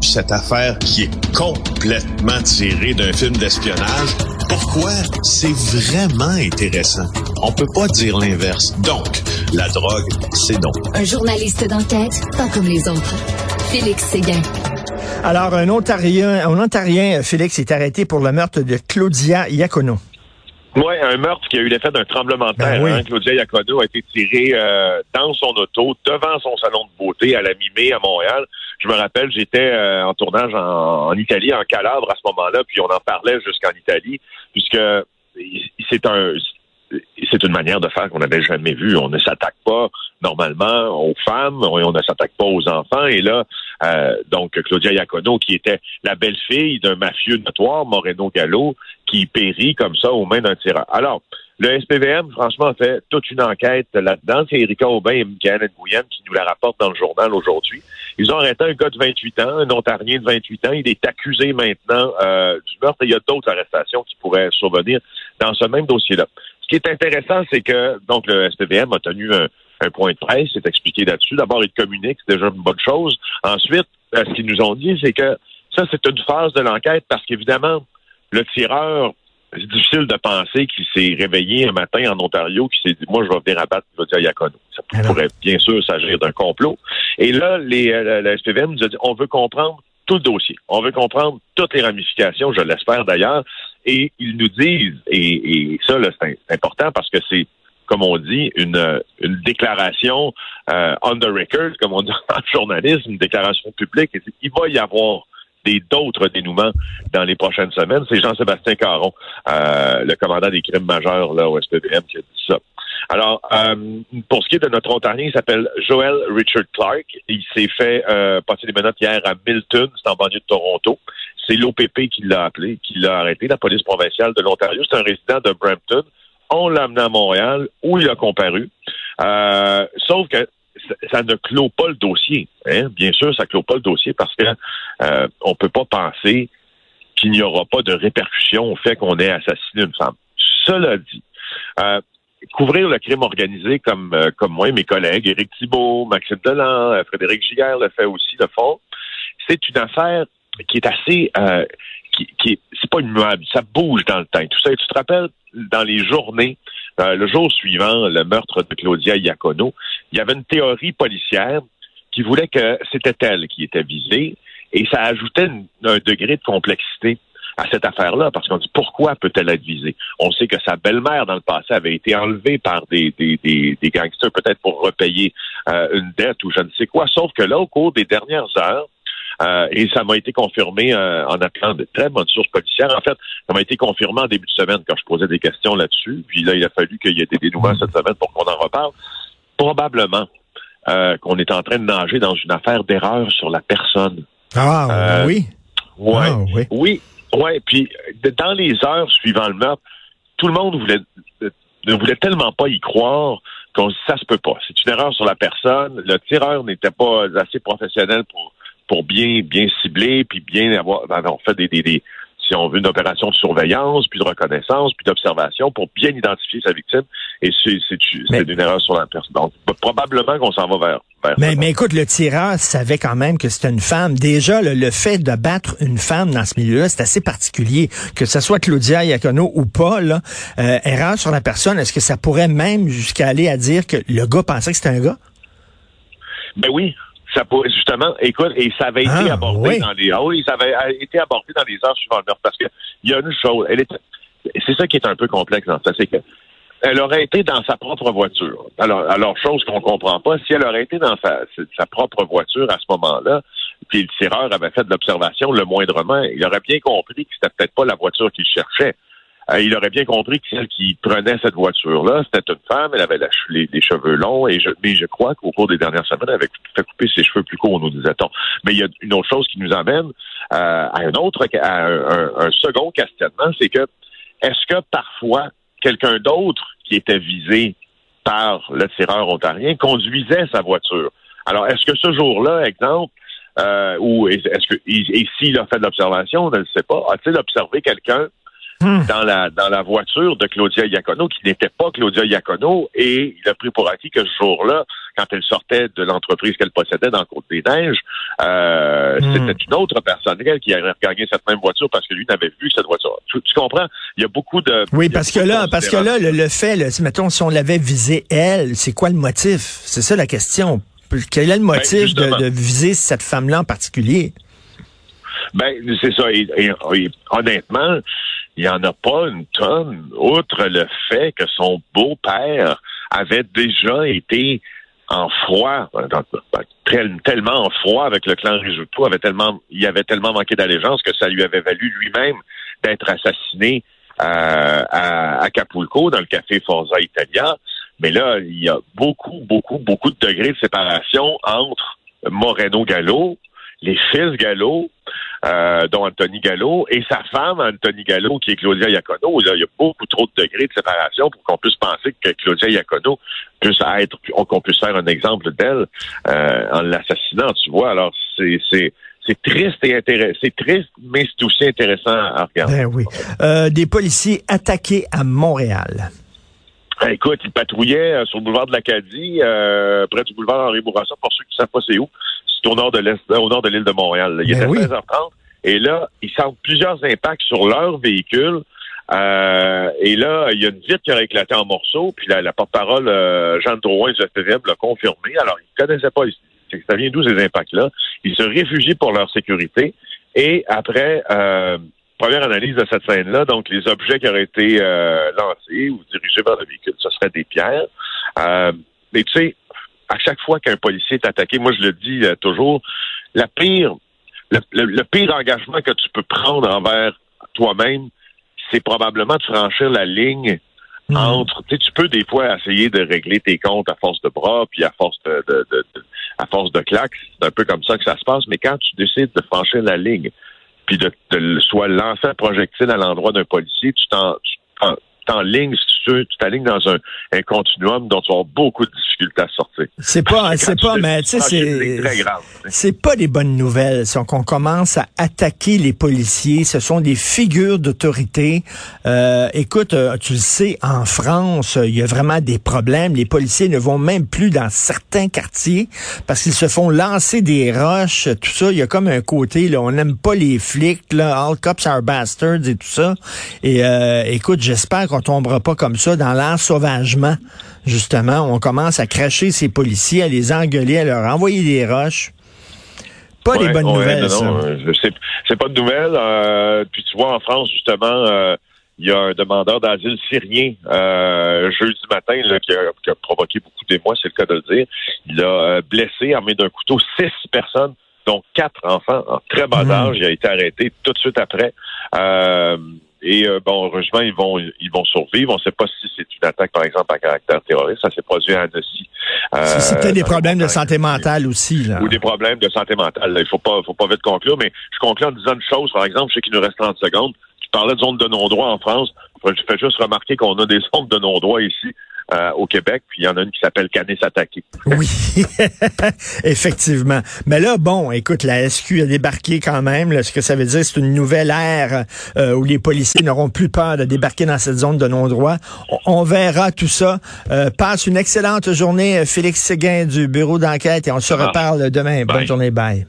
cette affaire qui est complètement tirée d'un film d'espionnage, pourquoi? C'est vraiment intéressant. On peut pas dire l'inverse. Donc, la drogue, c'est non. Un journaliste d'enquête, pas comme les autres. Félix Séguin. Alors, un Ontarien, un Ontarien, Félix, est arrêté pour le meurtre de Claudia Iacono. Oui, un meurtre qui a eu l'effet d'un tremblement de Ben terre. oui. hein. Claudia Iacono a été tirée euh, dans son auto, devant son salon de beauté à la mi-mai à Montréal. Je me rappelle, j'étais euh, en tournage en, en Italie, en Calabre à ce moment-là, puis on en parlait jusqu'en Italie, puisque c'est un c'est une manière de faire qu'on n'avait jamais vue. On ne s'attaque pas normalement aux femmes, on on ne s'attaque pas aux enfants. Et là, euh, donc Claudia Iacono, qui était la belle-fille d'un mafieux notoire, Moreno Gallo, qui périt comme ça aux mains d'un tireur. Alors, le SPVM, franchement, fait toute une enquête là-dedans. C'est Erika Aubin et Michael Nguyen qui nous la rapportent dans le journal aujourd'hui. Ils ont arrêté un gars de 28 ans, un Ontarien de 28 ans. Il est accusé maintenant euh, du meurtre. Il y a d'autres arrestations qui pourraient survenir dans ce même dossier-là. Ce qui est intéressant, c'est que donc le SPVM a tenu un, un point de presse, s'est expliqué là-dessus. D'abord, il communique, c'est déjà une bonne chose. Ensuite, euh, ce qu'ils nous ont dit, c'est que ça, c'est une phase de l'enquête parce qu'évidemment, le tireur, c'est difficile de penser qu'il s'est réveillé un matin en Ontario, qu'il s'est dit, moi, je vais venir abattre Claudia Iacono. Ça Alors. pourrait bien sûr s'agir d'un complot. Et là, les, euh, la SPVM nous a dit, on veut comprendre tout le dossier. On veut comprendre toutes les ramifications, je l'espère d'ailleurs. Et ils nous disent, et, et ça, là, c'est c'est important parce que c'est, comme on dit, une, une déclaration euh, on the record, comme on dit en journalisme, une déclaration publique. Il va y avoir des d'autres dénouements dans les prochaines semaines. C'est Jean-Sébastien Caron, euh, le commandant des crimes majeurs là, au SPVM, qui a dit ça. Alors, euh, pour ce qui est de notre Ontarien, il s'appelle Joel Richard Clark. Il s'est fait euh, passer des menottes hier à Milton, c'est en banlieue de Toronto. C'est l'OPP qui l'a appelé, qui l'a arrêté, la police provinciale de l'Ontario. C'est un résident de Brampton. On l'a amené à Montréal, où il a comparu. Euh, sauf que ça- ne clôt pas le dossier. Hein? Bien sûr, ça clôt pas le dossier parce que euh, on peut pas penser qu'il n'y aura pas de répercussions au fait qu'on ait assassiné une femme. Cela dit, euh, couvrir le crime organisé comme euh, moi et mes collègues, Éric Thibault, Maxime Delan, euh, Frédéric Giguère le fait aussi, le font. C'est une affaire qui est assez c'est pas immuable, ça bouge dans le temps. Tout ça, tu te rappelles dans les journées, euh, le jour suivant le meurtre de Claudia Iacono, il y avait une théorie policière qui voulait que c'était elle qui était visée et ça ajoutait un degré de complexité à cette affaire-là, parce qu'on dit pourquoi peut-elle être visée? On sait que sa belle-mère, dans le passé, avait été enlevée par des, des gangsters, peut-être pour repayer euh, une dette ou je ne sais quoi. Sauf que là, au cours des dernières heures, euh, et ça m'a été confirmé euh, en appelant de très bonnes sources policières. En fait, ça m'a été confirmé en début de semaine quand je posais des questions là-dessus. Puis là, il a fallu qu'il y ait des dénouements cette semaine pour qu'on en reparle. Probablement euh, qu'on est en train de nager dans une affaire d'erreur sur la personne. Ah, oui. Ouais. Ah, oui. Oui, ouais. Puis dans les heures suivant le meurtre, tout le monde voulait ne voulait tellement pas y croire qu'on se dit, ça se peut pas. C'est une erreur sur la personne. Le tireur n'était pas assez professionnel pour pour bien bien cibler puis bien avoir ben, on fait des, des, des si on veut une opération de surveillance puis de reconnaissance puis d'observation pour bien identifier sa victime et c'est une erreur sur la personne. Donc probablement qu'on s'en va vers vers Mais, mais écoute, le tireur savait quand même que c'était une femme. Déjà, le, le fait de battre une femme dans ce milieu-là, c'est assez particulier. Que ce soit Claudia Iacono ou pas, là, euh, erreur sur la personne, est-ce que ça pourrait même jusqu'à aller à dire que le gars pensait que c'était un gars? Ben oui. Ça pourrait, justement, écoute, et ça avait été Ah, abordé oui. dans les. Ah oui, ça avait été abordé dans les heures suivant le meurtre. Parce que il y a une chose, elle est c'est ça qui est un peu complexe dans ça, c'est que elle aurait été dans sa propre voiture. Alors, alors chose qu'on comprend pas, si elle aurait été dans sa, sa propre voiture à ce moment-là, puis le tireur avait fait de l'observation le moindrement, il aurait bien compris que c'était peut-être pas la voiture qu'il cherchait. Euh, il aurait bien compris que celle qui prenait cette voiture-là, c'était une femme, elle avait la les, cheveux longs, et je, mais je crois qu'au cours des dernières semaines, elle avait fait couper ses cheveux plus courts, nous disait-on. Mais il y a une autre chose qui nous amène euh, à un autre, à un, second questionnement, c'est que est-ce que parfois quelqu'un d'autre qui était visé par le tireur ontarien conduisait sa voiture? Alors, est-ce que ce jour-là, exemple, euh, ou est- est-ce que et, et s'il a fait de l'observation, on ne le sait pas, a-t-il observé quelqu'un Hmm. dans la dans la voiture de Claudia Iacono qui n'était pas Claudia Iacono et il a pris pour acquis que ce jour-là, quand elle sortait de l'entreprise qu'elle possédait dans Côte-des-Neiges, euh, Hmm. c'était une autre personne elle, qui avait gagné cette même voiture parce que lui n'avait vu cette voiture. Tu, tu comprends? Il y a beaucoup de... Oui, parce que là, parce que là, le, le fait, là, si, mettons, si on l'avait visé elle, c'est quoi le motif? C'est ça la question. Quel est le motif de, viser cette femme-là en particulier? Ben, c'est ça. Et, et- et honnêtement, il n'y en a pas une tonne, outre le fait que son beau-père avait déjà été en froid, dans- ben, tel- tellement en froid avec le clan Risuto, avait il avait tellement manqué d'allégeance que ça lui avait valu lui-même d'être assassiné euh, à Acapulco, dans le café Forza Italia. Mais là, il y a beaucoup, beaucoup, beaucoup de degrés de séparation entre Moreno Gallo, les fils Gallo, euh, dont Anthony Gallo, et sa femme, Anthony Gallo, qui est Claudia Iacono. Là, il y a beaucoup trop de degrés de séparation pour qu'on puisse penser que Claudia Iacono puisse être, qu'on puisse faire un exemple d'elle euh, en l'assassinant, tu vois. Alors, c'est, c'est, c'est triste et intéressant. C'est triste, mais c'est aussi intéressant à regarder. Ben oui. Euh, des policiers attaqués à Montréal. Ben, écoute, il patrouillait euh, sur le boulevard de l'Acadie, euh, près du boulevard Henri Bourassa, pour ceux qui ne savent pas c'est où. C'est au nord de l'est, euh, au nord de l'île de Montréal. là. Il Ben était oui. 16h30. Et là, ils sentent plusieurs impacts sur leur véhicule. Euh, et là, il y a une vitre qui a éclaté en morceaux. Puis la, la porte-parole, euh, Jeanne Drouin FPVM, l'a confirmé. Alors, ils ne connaissaient pas. Ça vient d'où ces impacts-là? Ils se réfugient pour leur sécurité. Et après, euh, première analyse de cette scène-là, donc les objets qui auraient été lancés ou dirigés vers le véhicule, ce seraient des pierres. Mais tu sais, à chaque fois qu'un policier est attaqué, moi je le dis euh, toujours, la pire, le, le- le pire engagement que tu peux prendre envers toi-même, c'est probablement de franchir la ligne Hmm. entre. Tu peux des fois essayer de régler tes comptes à force de bras, puis à force de, de- de- de- à force de claques. C'est un peu comme ça que ça se passe. Mais quand tu décides de franchir la ligne, puis de, soit lancer un projectile à l'endroit d'un policier, tu t'en, tu t'en- si tu t'alignes dans un, un continuum dont tu avoir beaucoup de difficultés à sortir. C'est pas, c'est Quand pas, mais tu sais, c'est. très grave. C'est pas des bonnes nouvelles, c'est qu'on commence à attaquer les policiers. Ce sont des figures d'autorité. Euh, écoute, euh, tu le sais, en France, euh, il y a vraiment des problèmes. Les policiers ne vont même plus dans certains quartiers parce qu'ils se font lancer des roches, tout ça. Il y a comme un côté, là, on n'aime pas les flics, là, all cops are bastards et tout ça. Et euh, écoute, j'espère qu'on tombera pas comme ça dans l'ensauvagement. Justement, on commence à cracher ces policiers, à les engueuler, à leur envoyer des roches. Pas des bonnes ouais, nouvelles, non, ça. non, c'est, pas de nouvelles. euh, puis tu vois, en France, justement, euh, il y a un demandeur d'asile syrien euh, jeudi matin là, qui, a, qui a provoqué beaucoup d'émoi, c'est le cas de le dire. Il a blessé, armé d'un couteau, six personnes, dont quatre enfants en très bas Mhm. âge. Il a été arrêté tout de suite après. Euh, et euh, bon, heureusement, ils vont ils vont survivre. On ne sait pas si c'est une attaque, par exemple, à caractère terroriste. Ça s'est produit à Annecy. euh, c'est peut-être des problèmes de santé mentale aussi. Là. ou des problèmes de santé mentale. là. Il faut pas, faut pas vite conclure, mais je conclue en disant une chose, par exemple, je sais qu'il nous reste 30 secondes. Tu parlais de zone de non-droit en France. Je fais juste remarquer qu'on a des zones de non-droit ici euh, au Québec, puis il y en a une qui s'appelle Canis Attaqué. Oui, effectivement. Mais là, bon, écoute, la SQ a débarqué quand même. Là, ce que ça veut dire, c'est une nouvelle ère euh, où les policiers n'auront plus peur de débarquer dans cette zone de non-droit. On, on verra tout ça. Euh, passe une excellente journée, Félix Séguin du bureau d'enquête, et on se marche. reparle demain. Bonne journée, bye.